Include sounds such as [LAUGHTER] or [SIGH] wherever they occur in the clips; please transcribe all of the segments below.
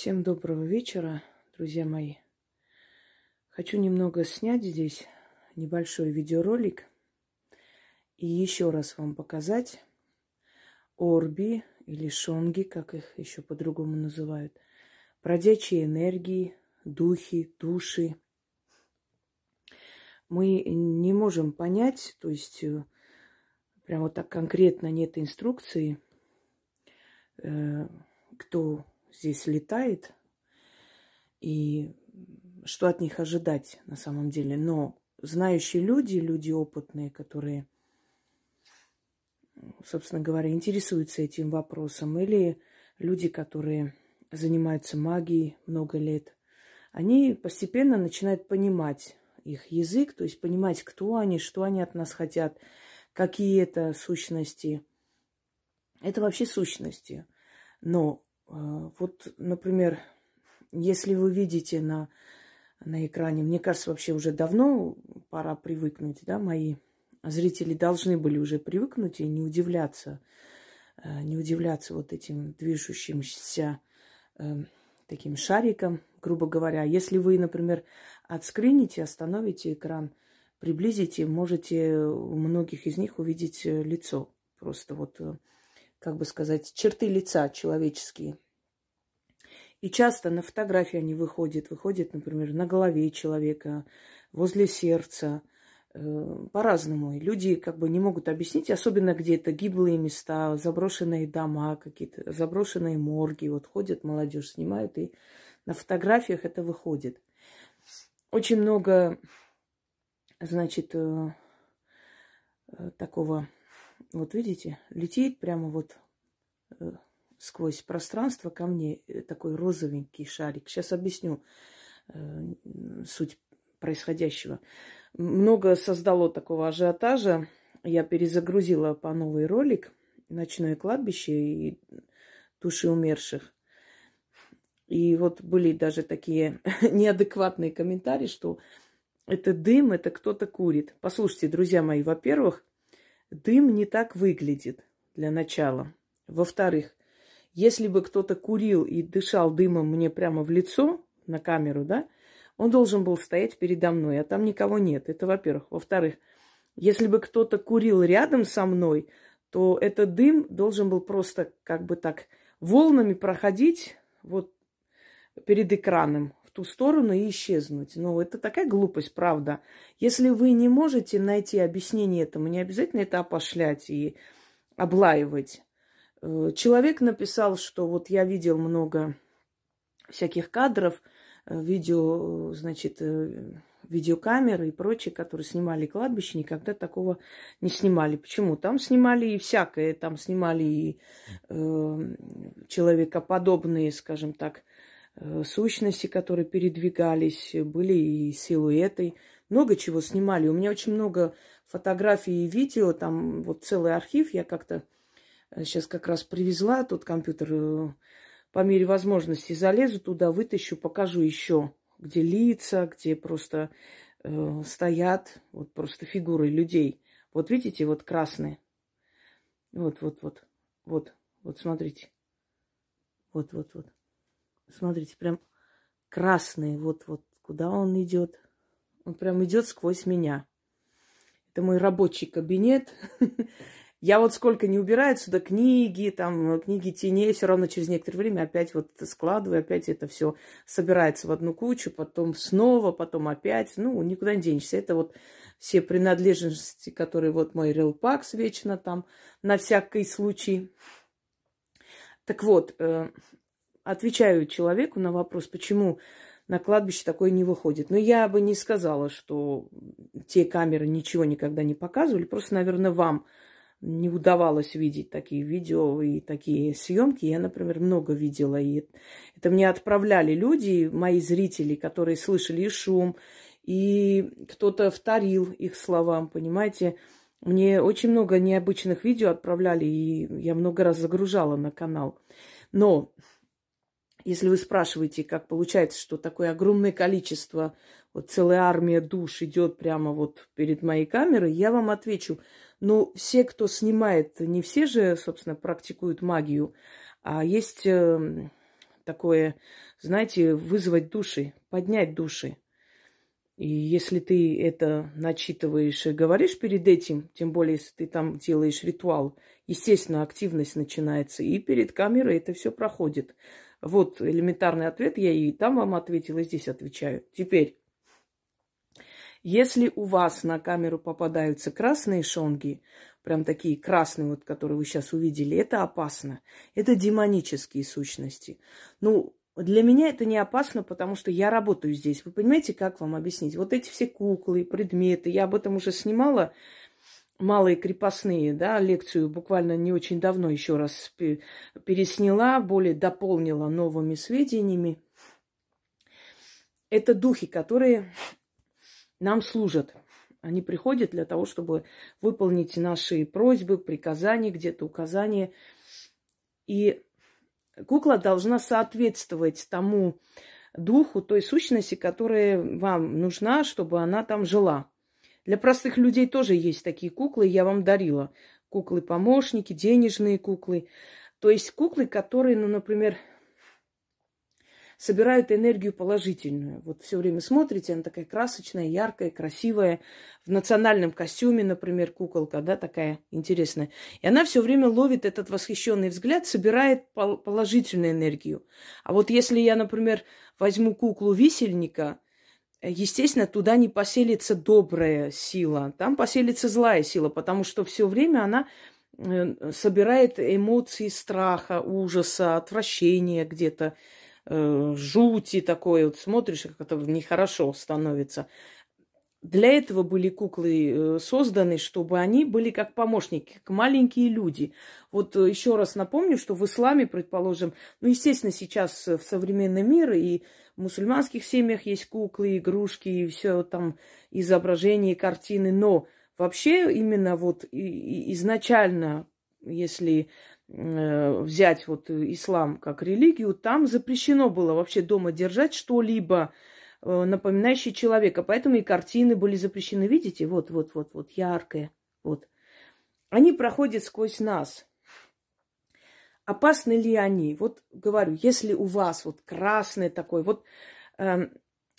Всем доброго вечера, друзья мои. Хочу немного снять здесь небольшой видеоролик и еще раз вам показать орби или шонги, как их еще по-другому называют, бродячие энергии, духи, души. Мы не можем понять, то есть э, прямо вот так конкретно нет инструкции, э, кто здесь летает и что от них ожидать на самом деле. Но знающие люди, люди опытные, которые, собственно говоря, интересуются этим вопросом, или люди, которые занимаются магией много лет, они постепенно начинают понимать их язык, то есть понимать, кто они, что они от нас хотят, какие это сущности. Это вообще сущности. Но вот, например, если вы видите на, на экране, мне кажется, вообще уже давно пора привыкнуть, да, мои зрители должны были уже привыкнуть и не удивляться, э, не удивляться вот этим движущимся э, таким шариком, грубо говоря. Если вы, например, отскрините, остановите экран, приблизите, можете у многих из них увидеть э, лицо. Просто вот как бы сказать, черты лица человеческие. И часто на фотографии они выходят. Выходят, например, на голове человека, возле сердца. Э, по-разному. Люди как бы не могут объяснить, особенно где-то гиблые места, заброшенные дома какие-то, заброшенные морги. Вот ходят, молодежь снимают, и на фотографиях это выходит. Очень много, значит, э, э, такого вот видите, летит прямо вот э, сквозь пространство ко мне э, такой розовенький шарик. Сейчас объясню э, суть происходящего. Много создало такого ажиотажа. Я перезагрузила по новый ролик «Ночное кладбище» и «Души умерших». И вот были даже такие [LAUGHS] неадекватные комментарии, что это дым, это кто-то курит. Послушайте, друзья мои, во-первых, Дым не так выглядит для начала. Во-вторых, если бы кто-то курил и дышал дымом мне прямо в лицо, на камеру, да, он должен был стоять передо мной, а там никого нет. Это во-первых. Во-вторых, если бы кто-то курил рядом со мной, то этот дым должен был просто как бы так волнами проходить вот перед экраном в ту сторону и исчезнуть. Ну, это такая глупость, правда. Если вы не можете найти объяснение этому, не обязательно это опошлять и облаивать. Э, человек написал, что вот я видел много всяких кадров, э, видео, значит, э, видеокамеры и прочие, которые снимали кладбище, никогда такого не снимали. Почему? Там снимали и всякое, там снимали и э, человекоподобные, скажем так, сущности, которые передвигались, были и силуэты. Много чего снимали. У меня очень много фотографий и видео, там вот целый архив. Я как-то сейчас э, как раз привезла тот компьютер. Э, по мере возможности залезу туда, вытащу, покажу еще, где лица, где просто э, стоят вот просто фигуры людей. Вот видите, вот красные. Вот, вот, вот, вот, вот, смотрите. Вот, вот, вот. Смотрите, прям красный. Вот, вот, куда он идет. Он прям идет сквозь меня. Это мой рабочий кабинет. [LAUGHS] Я вот сколько не убираю сюда книги, там книги теней, все равно через некоторое время опять вот складываю, опять это все собирается в одну кучу, потом снова, потом опять. Ну, никуда не денешься. Это вот все принадлежности, которые вот мой релпакс вечно там на всякий случай. Так вот, э, отвечаю человеку на вопрос, почему на кладбище такое не выходит. Но я бы не сказала, что те камеры ничего никогда не показывали. Просто, наверное, вам не удавалось видеть такие видео и такие съемки. Я, например, много видела. И это мне отправляли люди, мои зрители, которые слышали и шум, и кто-то вторил их словам, понимаете. Мне очень много необычных видео отправляли, и я много раз загружала на канал. Но если вы спрашиваете, как получается, что такое огромное количество, вот целая армия душ идет прямо вот перед моей камерой, я вам отвечу, ну, все, кто снимает, не все же, собственно, практикуют магию, а есть э, такое, знаете, вызвать души, поднять души. И если ты это начитываешь и говоришь перед этим, тем более, если ты там делаешь ритуал, естественно, активность начинается, и перед камерой это все проходит. Вот элементарный ответ, я и там вам ответила, и здесь отвечаю. Теперь, если у вас на камеру попадаются красные шонги, прям такие красные, вот, которые вы сейчас увидели, это опасно. Это демонические сущности. Ну, для меня это не опасно, потому что я работаю здесь. Вы понимаете, как вам объяснить? Вот эти все куклы, предметы, я об этом уже снимала, малые крепостные, да, лекцию буквально не очень давно еще раз пересняла, более дополнила новыми сведениями. Это духи, которые нам служат. Они приходят для того, чтобы выполнить наши просьбы, приказания, где-то указания. И Кукла должна соответствовать тому духу, той сущности, которая вам нужна, чтобы она там жила. Для простых людей тоже есть такие куклы, я вам дарила. Куклы-помощники, денежные куклы. То есть куклы, которые, ну, например, собирают энергию положительную. Вот все время смотрите, она такая красочная, яркая, красивая. В национальном костюме, например, куколка, да, такая интересная. И она все время ловит этот восхищенный взгляд, собирает положительную энергию. А вот если я, например, возьму куклу висельника, естественно, туда не поселится добрая сила, там поселится злая сила, потому что все время она э, собирает эмоции страха, ужаса, отвращения где-то э, жути такой, вот смотришь, как это нехорошо становится. Для этого были куклы э, созданы, чтобы они были как помощники, как маленькие люди. Вот э, еще раз напомню, что в исламе, предположим, ну, естественно, сейчас в современный мир и мусульманских семьях есть куклы, игрушки, и все там изображения, картины, но вообще именно вот изначально, если Э, взять вот ислам как религию, там запрещено было вообще дома держать что-либо э, напоминающее человека. Поэтому и картины были запрещены. Видите? Вот, вот, вот, вот, яркое. Вот. Они проходят сквозь нас. Опасны ли они? Вот говорю, если у вас вот красный такой, вот э,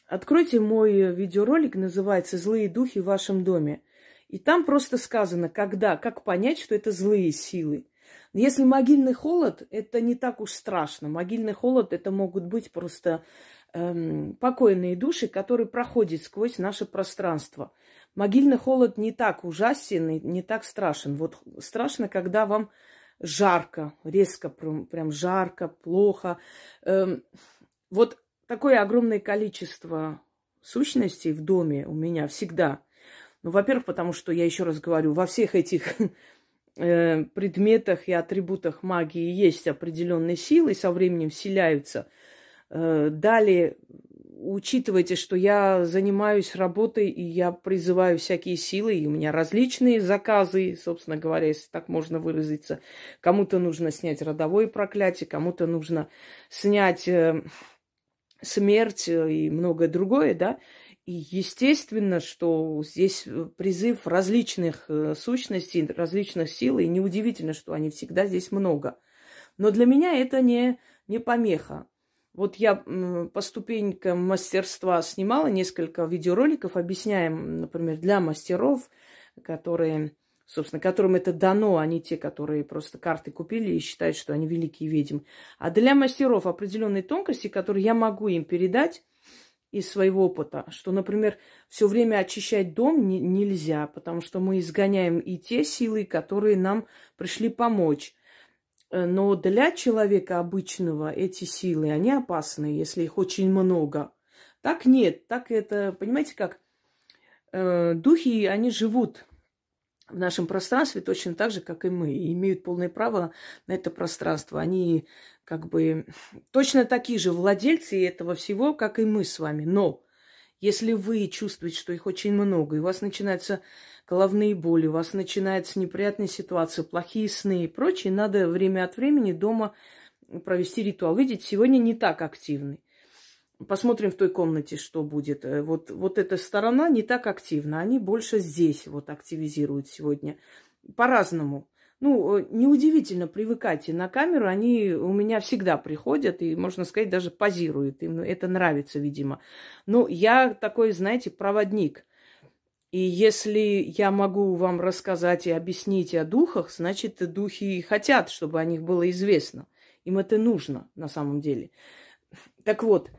откройте мой видеоролик, называется «Злые духи в вашем доме». И там просто сказано, когда, как понять, что это злые силы. Если могильный холод, это не так уж страшно. Могильный холод это могут быть просто эм, покойные души, которые проходят сквозь наше пространство. Могильный холод не так ужасен и не так страшен. Вот страшно, когда вам жарко, резко, прям, жарко, плохо. Эм, вот такое огромное количество сущностей в доме у меня всегда. Ну, во-первых, потому что, я еще раз говорю, во всех этих Э, предметах и атрибутах магии есть определенные силы, со временем вселяются. Э, далее, учитывайте, что я занимаюсь работой, и я призываю всякие силы, и у меня различные заказы, собственно говоря, если так можно выразиться. Кому-то нужно снять родовое проклятие, кому-то нужно снять э, смерть и многое другое, да. И естественно, что здесь э, призыв различных э, сущностей, различных сил, и неудивительно, что они всегда здесь много. Но для меня это не, не помеха. Вот я по ступенькам мастерства снимала несколько видеороликов, объясняем, например, для мастеров, которые, собственно, которым это дано, а не те, которые просто карты купили и считают, что они великие ведьмы. А для мастеров определенные тонкости, которые я могу им передать, из своего опыта, что, например, все время очищать дом не, нельзя, потому что мы изгоняем и те силы, которые нам пришли помочь. Э, но для человека обычного эти силы, они опасны, если их очень много. Так нет, так это, понимаете, как э, духи, они живут в нашем пространстве точно так же, как и мы, и имеют полное право на это пространство. Они как бы точно такие же владельцы этого всего, как и мы с вами. Но если вы чувствуете, что их очень много, и у вас начинаются головные боли, у вас начинаются неприятные ситуации, плохие сны и прочее, надо время от времени дома провести ритуал. Видите, сегодня не так активный. Посмотрим в той комнате, что будет. Э, вот, вот эта сторона не так активна. Они больше здесь вот активизируют сегодня. По-разному. ну, э, неудивительно, привыкайте. На камеру они у меня всегда приходят и, можно сказать, даже позируют. Им это нравится, видимо. Но я такой, знаете, проводник. И если я могу вам рассказать и объяснить о духах, значит, духи хотят, чтобы о них было известно. Им это нужно на самом деле. Так вот,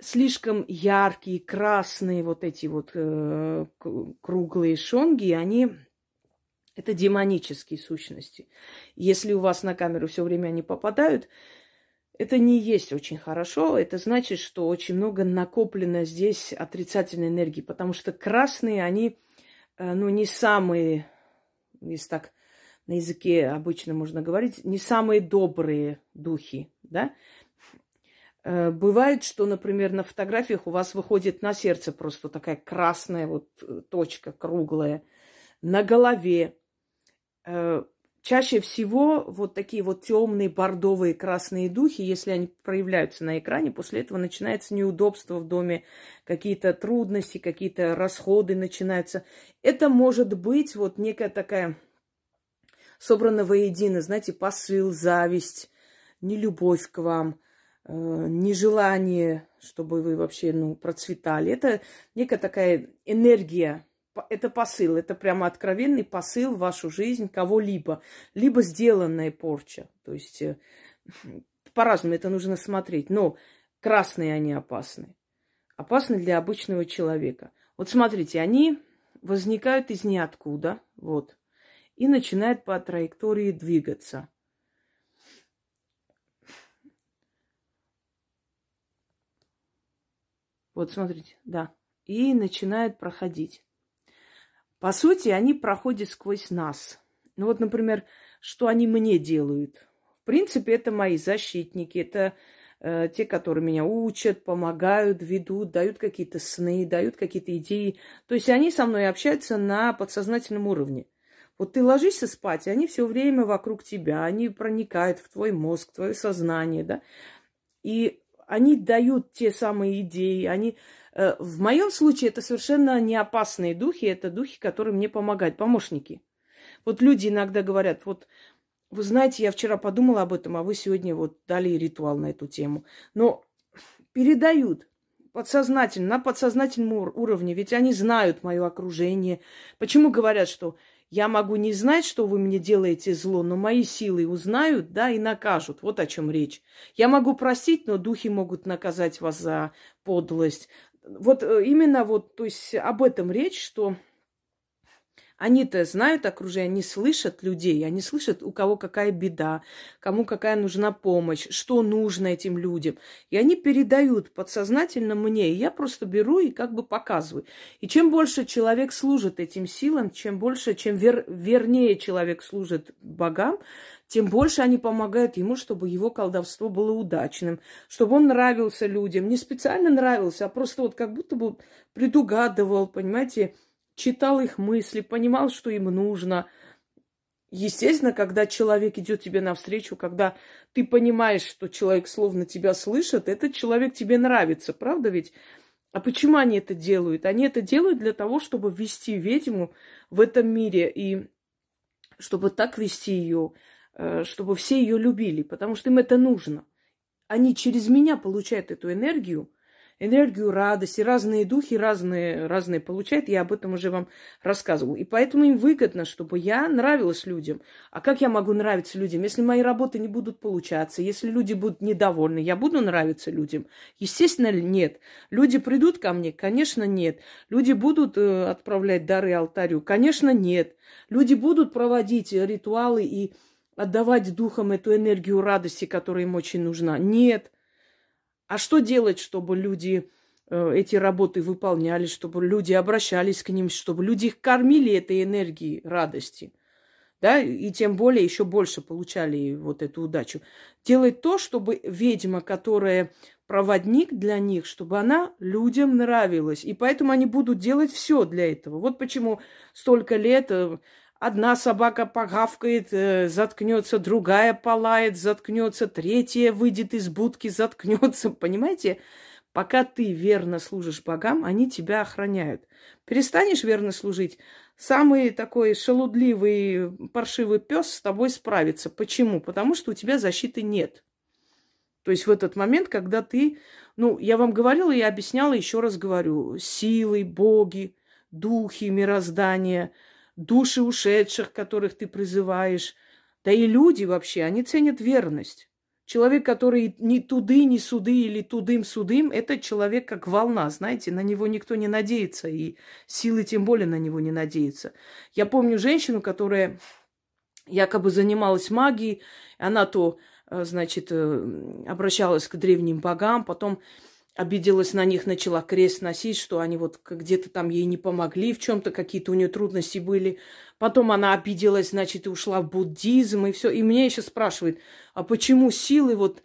слишком яркие, красные вот эти вот э, круглые шонги, они это демонические сущности. Если у вас на камеру все время они попадают, это не есть очень хорошо. Это значит, что очень много накоплено здесь отрицательной энергии, потому что красные, они, э, ну, не самые, если так на языке обычно можно говорить, не самые добрые духи, да. Э, бывает, что, например, на фотографиях у вас выходит на сердце просто такая красная вот э, точка круглая, на голове чаще всего вот такие вот темные, бордовые, красные духи, если они проявляются на экране, после этого начинается неудобство в доме, какие-то трудности, какие-то расходы начинаются. Это может быть вот некая такая собрана воедино, знаете, посыл, зависть, нелюбовь к вам, э, нежелание, чтобы вы вообще ну, процветали. Это некая такая энергия, это посыл, это прямо откровенный посыл в вашу жизнь кого-либо, либо сделанная порча. То есть э, [LAUGHS] по-разному это нужно смотреть. Но красные они опасны. Опасны для обычного человека. Вот смотрите, они возникают из ниоткуда, вот, и начинают по траектории двигаться. Вот смотрите, да. И начинают проходить. По сути, они проходят сквозь нас. Ну вот, например, что они мне делают? В принципе, это мои защитники, это э, те, которые меня учат, помогают, ведут, дают какие-то сны, дают какие-то идеи. То есть они со мной общаются на подсознательном уровне. Вот ты ложишься спать, и они все время вокруг тебя, они проникают в твой мозг, в твое сознание, да. И они дают те самые идеи, они Э, в моем случае это совершенно не опасные духи, это духи, которые мне помогают, помощники. Вот люди иногда говорят, вот вы знаете, я вчера подумала об этом, а вы сегодня вот дали ритуал на эту тему. Но передают подсознательно, на подсознательном уровне, ведь они знают мое окружение. Почему говорят, что я могу не знать, что вы мне делаете зло, но мои силы узнают, да, и накажут. Вот о чем речь. Я могу простить, но духи могут наказать вас за подлость. Вот э, именно вот, то есть об этом речь, что они-то знают окружение, они слышат людей, они слышат, у кого какая беда, кому какая нужна помощь, что нужно этим людям. И они передают подсознательно мне, и я просто беру и как бы показываю. И чем больше человек служит этим силам, чем больше, чем вер, вернее человек служит богам, тем больше они помогают ему, чтобы его колдовство было удачным, чтобы он нравился людям. Не специально нравился, а просто вот как будто бы предугадывал, понимаете, читал их мысли, понимал, что им нужно. Естественно, когда человек идет тебе навстречу, когда ты понимаешь, что человек словно тебя слышит, этот человек тебе нравится, правда ведь? А почему они это делают? Они это делают для того, чтобы ввести ведьму в этом мире и чтобы так вести ее, э, чтобы все ее любили, потому что им это нужно. Они через меня получают эту энергию, энергию радости, разные духи разные, разные получают. Я об этом уже вам рассказывала. И поэтому им выгодно, чтобы я нравилась людям. А как я могу нравиться людям? Если мои работы не будут получаться, если люди будут недовольны, я буду нравиться людям? Естественно, нет. Люди придут ко мне? Конечно, нет. Люди будут э, отправлять дары алтарю? Конечно, нет. Люди будут проводить ритуалы и отдавать духам эту энергию радости, которая им очень нужна? Нет. А что делать, чтобы люди э, эти работы выполняли, чтобы люди обращались к ним, чтобы люди их кормили этой энергией радости? Да, и тем более еще больше получали вот эту удачу. Делать то, чтобы ведьма, которая проводник для них, чтобы она людям нравилась. И поэтому они будут делать все для этого. Вот почему столько лет э, Одна собака погавкает, э, заткнется, другая полает, заткнется, третья выйдет из будки, заткнется. [LAUGHS] Понимаете? Пока ты верно служишь богам, они тебя охраняют. Перестанешь верно служить, самый такой шелудливый, паршивый пес с тобой справится. Почему? Потому что у тебя защиты нет. То есть в этот момент, когда ты, ну, я вам говорила, я объясняла, еще раз говорю, силы, боги, духи, мироздания, души ушедших, которых ты призываешь, да и люди вообще, они ценят верность. Человек, который ни туды, ни суды или тудым-судым, это человек как волна, знаете, на него никто не надеется, и силы тем более на него не надеются. Я помню женщину, которая якобы занималась магией, она то, э, значит, э, обращалась к древним богам, потом обиделась на них, начала крест носить, что они вот где-то там ей не помогли, в чем-то какие-то у нее трудности были. Потом она обиделась, значит, и ушла в буддизм, и все. И меня еще спрашивают, а почему силы вот,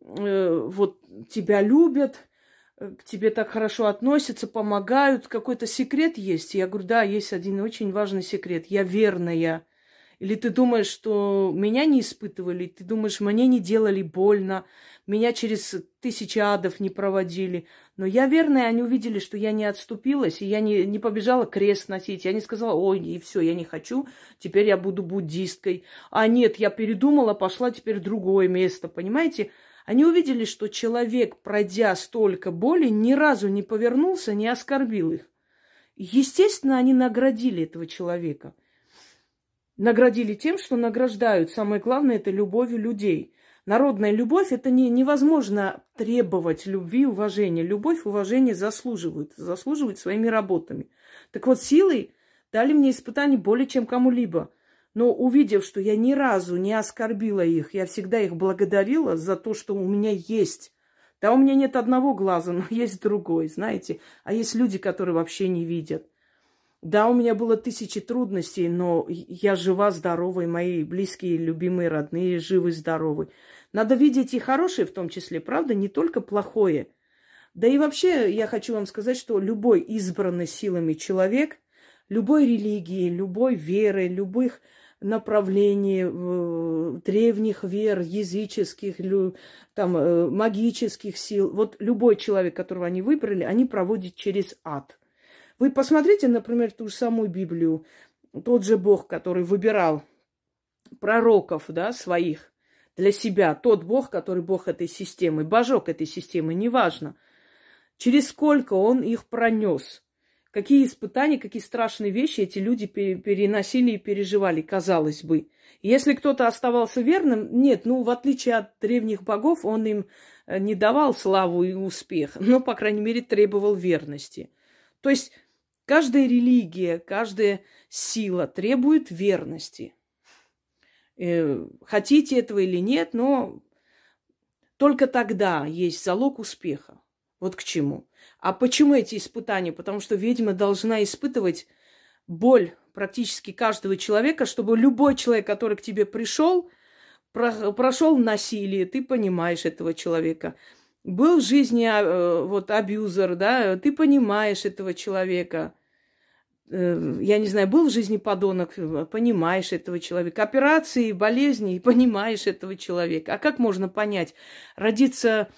э, вот тебя любят, э, к тебе так хорошо относятся, помогают, какой-то секрет есть? Я говорю, да, есть один очень важный секрет. Я верная. Или ты думаешь, что меня не испытывали, ты думаешь, мне не делали больно, меня через тысячи адов не проводили. Но я верная, они увидели, что я не отступилась, и я не, не побежала крест носить. Я не сказала, ой, и все, я не хочу, теперь я буду буддисткой. А нет, я передумала, пошла теперь в другое место, понимаете? Они увидели, что человек, пройдя столько боли, ни разу не повернулся, не оскорбил их. Естественно, они наградили этого человека – наградили тем, что награждают. Самое главное – это любовью людей. Народная любовь – это не, невозможно требовать любви, уважения. Любовь, уважение заслуживают, заслуживают своими работами. Так вот, силой дали мне испытания более чем кому-либо. Но увидев, что я ни разу не оскорбила их, я всегда их благодарила за то, что у меня есть. Да, у меня нет одного глаза, но [LAUGHS] есть другой, знаете. А есть люди, которые вообще не видят. Да, у меня было тысячи трудностей, но я жива, здорова, и мои близкие, любимые, родные живы, здоровы. Надо видеть и хорошее в том числе, правда, не только плохое. Да и вообще я хочу вам сказать, что любой избранный силами человек, любой религии, любой веры, любых направлений, древних вер, языческих, там, э, магических сил, вот любой человек, которого они выбрали, они проводят через ад – вы посмотрите, например, ту же самую Библию. Тот же Бог, который выбирал пророков, да, своих для себя, тот Бог, который Бог этой системы, божок этой системы, неважно, через сколько он их пронес, какие испытания, какие страшные вещи эти люди переносили и переживали, казалось бы. Если кто-то оставался верным, нет, ну, в отличие от древних богов, он им э, не давал славу и успех, но, по крайней мере, требовал верности. То есть Каждая религия, каждая сила требует верности. Э, хотите этого или нет, но только тогда есть залог успеха. Вот к чему. А почему эти испытания? Потому что ведьма должна испытывать боль практически каждого человека, чтобы любой человек, который к тебе пришел, прошел насилие, ты понимаешь этого человека был в жизни э, вот абьюзер, да, ты понимаешь этого человека. Э, я не знаю, был в жизни подонок, понимаешь этого человека. Операции, болезни, понимаешь этого человека. А как можно понять? Родиться,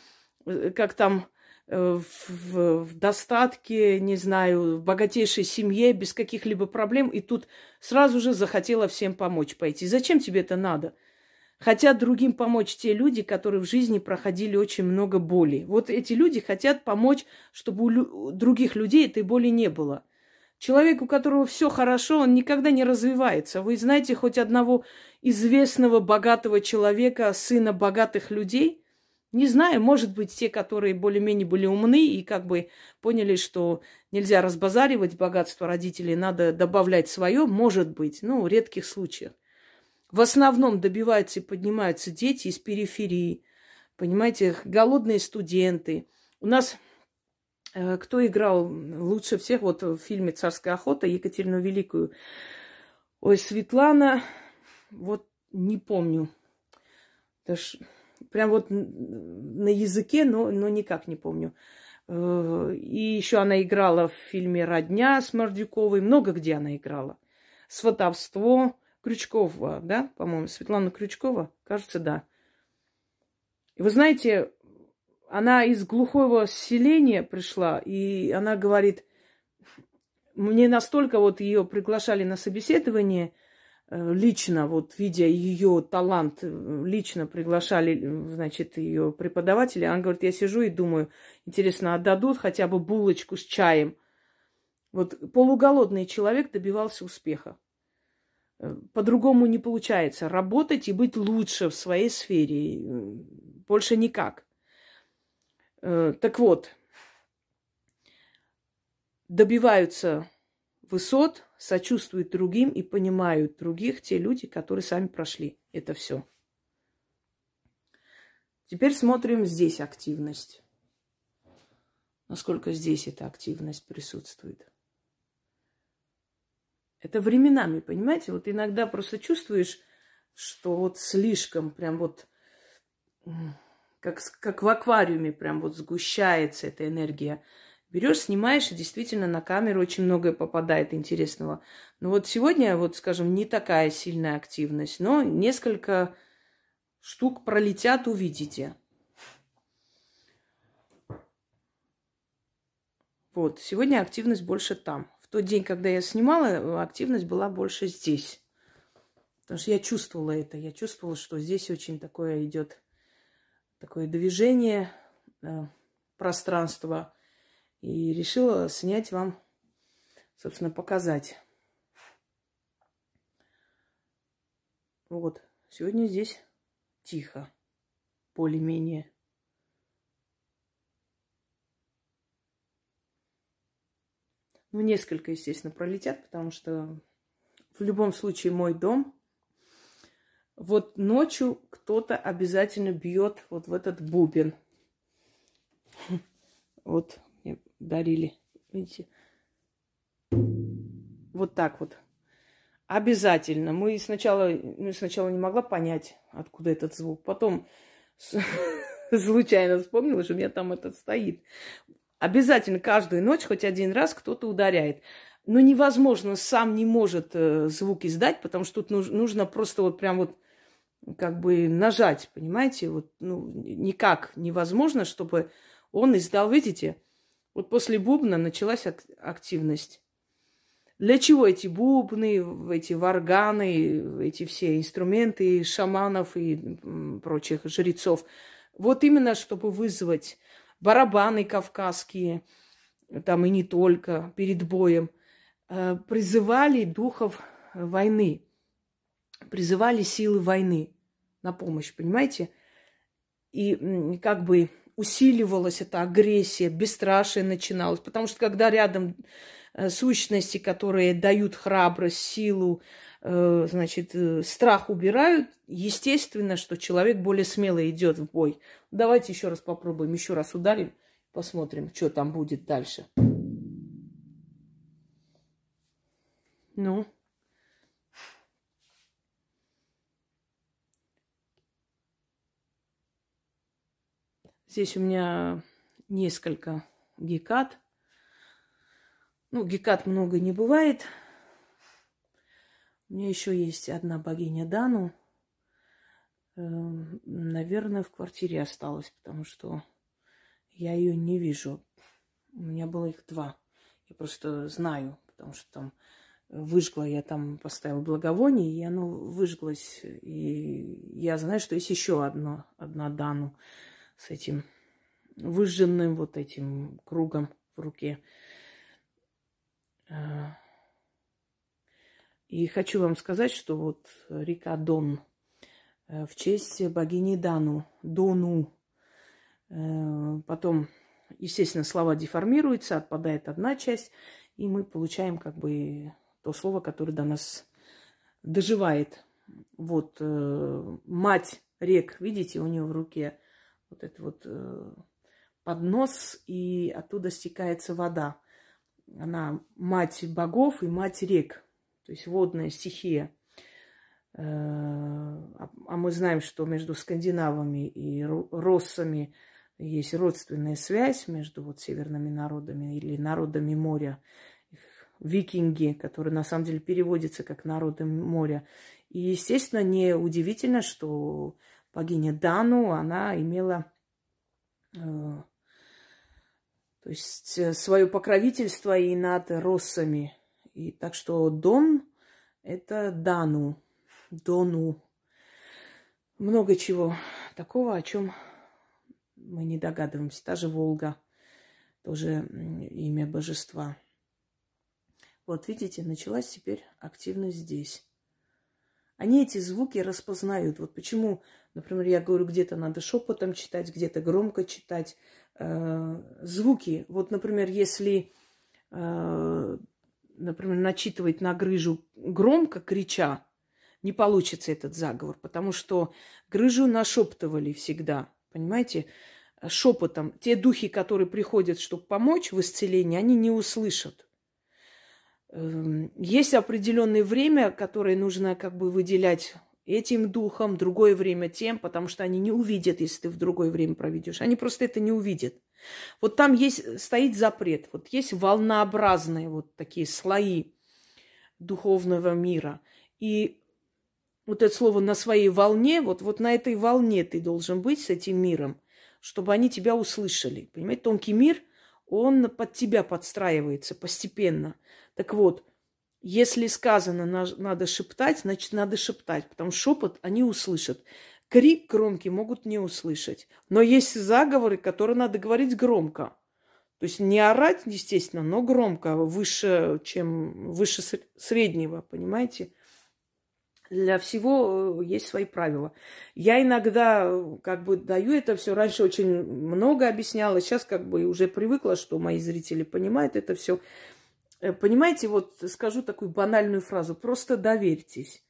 э, как там, в, в достатке, не знаю, в богатейшей семье, без каких-либо проблем, и тут сразу же захотела всем помочь пойти. Зачем тебе это надо? Хотят другим помочь те люди, которые в жизни проходили очень много боли. Вот эти люди хотят помочь, чтобы у других людей этой боли не было. Человек, у которого все хорошо, он никогда не развивается. Вы знаете хоть одного известного богатого человека, сына богатых людей? Не знаю, может быть, те, которые более-менее были умны и как бы поняли, что нельзя разбазаривать богатство родителей, надо добавлять свое, может быть, ну, в редких случаях. В основном добиваются и поднимаются дети из периферии. Понимаете, голодные студенты. У нас э, кто играл лучше всех вот в фильме «Царская охота» Екатерину Великую? Ой, Светлана, вот не помню. Даже прям вот на языке, но, но никак не помню. Э, и еще она играла в фильме «Родня» с Мордюковой. Много где она играла. «Сватовство». Крючкова, да, по-моему, Светлана Крючкова, кажется, да. И вы знаете, она из глухого селения пришла, и она говорит, мне настолько вот ее приглашали на собеседование э, лично, вот видя ее талант, э, лично приглашали, значит, ее преподавателя. Она говорит, я сижу и думаю, интересно, отдадут хотя бы булочку с чаем. Вот полуголодный человек добивался успеха. По-другому не получается. Работать и быть лучше в своей сфере. Больше никак. Так вот, добиваются высот, сочувствуют другим и понимают других те люди, которые сами прошли это все. Теперь смотрим здесь активность. Насколько здесь эта активность присутствует. Это временами, понимаете? Вот иногда просто чувствуешь, что вот слишком прям вот как, как в аквариуме прям вот сгущается эта энергия. Берешь, снимаешь, и действительно на камеру очень многое попадает интересного. Но вот сегодня, вот скажем, не такая сильная активность, но несколько штук пролетят, увидите. Вот, сегодня активность больше там. В тот день, когда я снимала, активность была больше здесь. Потому что я чувствовала это. Я чувствовала, что здесь очень такое идет такое движение, э, пространство. И решила снять вам, собственно, показать. Вот, сегодня здесь тихо, более-менее. Ну, несколько, естественно, пролетят, потому что в любом случае мой дом. Вот ночью кто-то обязательно бьет вот в этот бубен. [LAUGHS] Вот дарили. Видите? Вот так вот. Обязательно. Мы сначала, ну, сначала не могла понять, откуда этот звук. Потом [LAUGHS] случайно вспомнила, что у меня там этот стоит. Обязательно каждую ночь хоть один раз кто-то ударяет. Но невозможно, сам не может э, звук издать, потому что тут нужно, просто вот прям вот как бы нажать, понимаете? Вот ну, никак невозможно, чтобы он издал, видите? Вот после бубна началась активность. Для чего эти бубны, эти варганы, эти все инструменты шаманов и прочих жрецов? Вот именно, чтобы вызвать барабаны кавказские, там и не только, перед боем, э, призывали духов войны, призывали силы войны на помощь, понимаете? И как бы усиливалась эта агрессия, бесстрашие начиналось. Потому что когда рядом э, сущности, которые дают храбрость, силу, значит, э, страх убирают, естественно, что человек более смело идет в бой. Давайте еще раз попробуем, еще раз ударим, посмотрим, что там будет дальше. Ну. Здесь у меня несколько гекат. Ну, гекат много не бывает. У меня еще есть одна богиня Дану. Эм, наверное, в квартире осталась, потому что я ее не вижу. У меня было их два. Я просто знаю, потому что там выжгла я там, поставила благовоние, и оно выжглось. И я знаю, что есть еще одно, одна Дану с этим выжженным вот этим кругом в руке. И хочу вам сказать, что вот река Дон э, в честь богини Дану, Дону. Э, потом, естественно, слова деформируются, отпадает одна часть, и мы получаем как бы то слово, которое до нас доживает. Вот э, мать рек, видите, у нее в руке вот это вот поднос, и оттуда стекается вода. Она мать богов и мать рек, то есть водная стихия. Э, а, а мы знаем, что между скандинавами и россами есть родственная связь между вот северными народами или народами моря. Викинги, которые на самом деле переводятся как народы моря. И, естественно, не удивительно, что богиня Дану, она имела, э, То есть э, свое покровительство и над россами. И так что Дон – это Дану, Дону. Много чего такого, о чем мы не догадываемся. Та же Волга, тоже имя божества. Вот видите, началась теперь активность здесь. Они эти звуки распознают. Вот почему, например, я говорю, где-то надо шепотом читать, где-то громко читать. Э, звуки. Вот, например, если, э, например, начитывать на грыжу громко, крича, не получится этот заговор, потому что грыжу нашептывали всегда, понимаете, шепотом. Те духи, которые приходят, чтобы помочь в исцелении, они не услышат. Эм, есть определенное время, которое нужно как бы выделять этим духом, другое время тем, потому что они не увидят, если ты в другое время проведешь. Они просто это не увидят. Вот там есть, стоит запрет, вот есть волнообразные вот такие слои духовного мира. И вот это слово на своей волне, вот, вот на этой волне ты должен быть с этим миром, чтобы они тебя услышали. Понимаете, тонкий мир, он под тебя подстраивается постепенно. Так вот, если сказано надо шептать, значит надо шептать, потому что шепот они услышат. Крик громкий могут не услышать. Но есть заговоры, которые надо говорить громко. То есть не орать, естественно, но громко, выше, чем выше среднего, понимаете? Для всего э, есть свои правила. Я иногда э, как бы даю это все. Раньше очень много объясняла, сейчас как бы уже привыкла, что мои зрители понимают это все. Э, понимаете, вот скажу такую банальную фразу. Просто доверьтесь.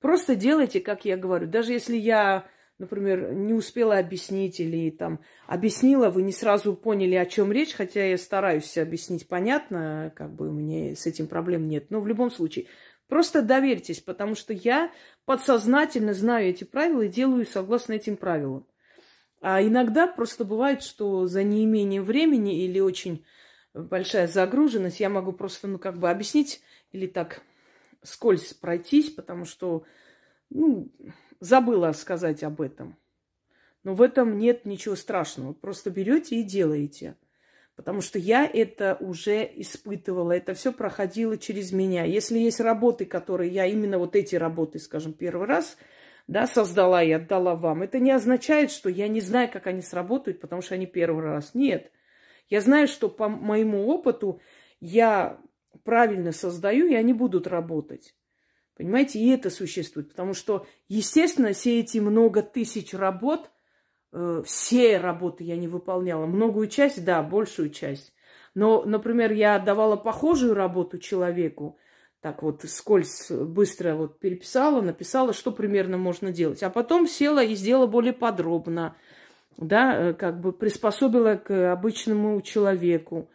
Просто делайте, как я говорю. Даже если я, например, не успела объяснить или там объяснила, вы не сразу поняли, о чем речь, хотя я стараюсь объяснить понятно, как бы мне с этим проблем нет. Но в любом случае, Просто доверьтесь, потому что я подсознательно знаю эти правила и делаю согласно этим правилам. А иногда просто бывает, что за неимением времени или очень большая загруженность я могу просто, ну, как бы объяснить или так скользь пройтись, потому что, ну, забыла сказать об этом. Но в этом нет ничего страшного. Просто берете и делаете. Потому что я это уже испытывала, это все проходило через меня. Если есть работы, которые я именно вот эти работы, скажем, первый раз да, создала и отдала вам, это не означает, что я не знаю, как они сработают, потому что они первый раз. Нет. Я знаю, что по моему опыту я правильно создаю, и они будут работать. Понимаете, и это существует. Потому что, естественно, все эти много тысяч работ – э, все работы я не выполняла. Многую часть, да, большую часть. Но, например, я давала похожую работу человеку, так вот скользь быстро вот переписала, написала, что примерно можно делать. А потом села и сделала более подробно, да, э, как бы приспособила к обычному человеку.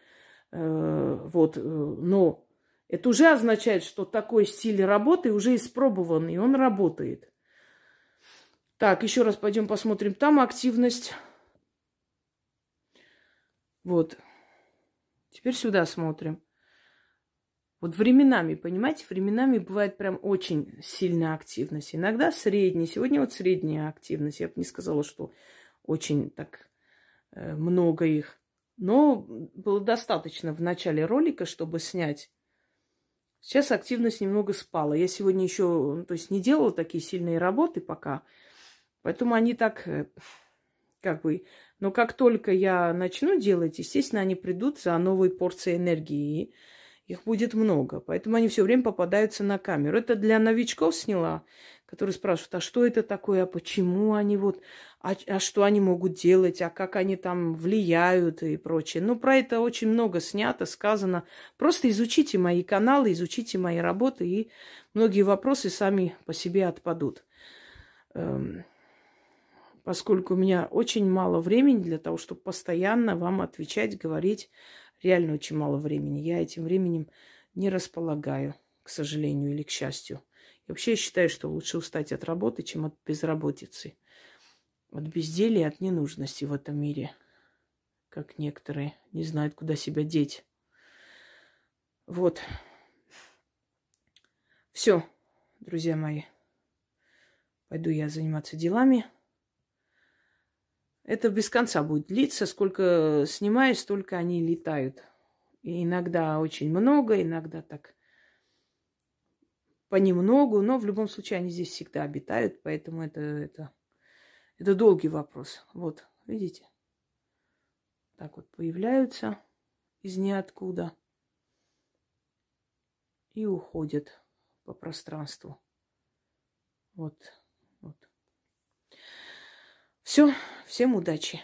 Э, вот, э, но это уже означает, что такой стиль работы уже испробован, и он работает. Так, еще раз пойдем посмотрим. Там активность. Вот. Теперь сюда смотрим. Вот временами, понимаете, временами бывает прям очень сильная активность. Иногда средняя. Сегодня вот средняя активность. Я бы не сказала, что очень так э, много их. Но было достаточно в начале ролика, чтобы снять. Сейчас активность немного спала. Я сегодня еще, то есть не делала такие сильные работы пока. Поэтому они так, э, как бы... Но как только я начну делать, естественно, они придут за новой порцией энергии. Их будет много. Поэтому они все время попадаются на камеру. Это для новичков сняла, которые спрашивают, а что это такое, а почему они вот, а, а что они могут делать, а как они там влияют и прочее. Ну, про это очень много снято, сказано. Просто изучите мои каналы, изучите мои работы, и многие вопросы сами по себе отпадут. Эм, поскольку у меня очень мало времени для того, чтобы постоянно вам отвечать, говорить. Реально очень мало времени. Я этим временем не располагаю, к сожалению или к счастью. И вообще я считаю, что лучше устать от работы, чем от безработицы. От безделия, от ненужности в этом мире. Как некоторые не знают, куда себя деть. Вот. Все, друзья мои. Пойду я заниматься делами. Это без конца будет длиться. Сколько снимаешь, столько они летают. И иногда очень много, иногда так понемногу, но в любом случае они здесь всегда обитают, поэтому это, это, это долгий вопрос. Вот, видите? Так вот появляются из ниоткуда и уходят по пространству. Вот, вот. Все, всем удачи.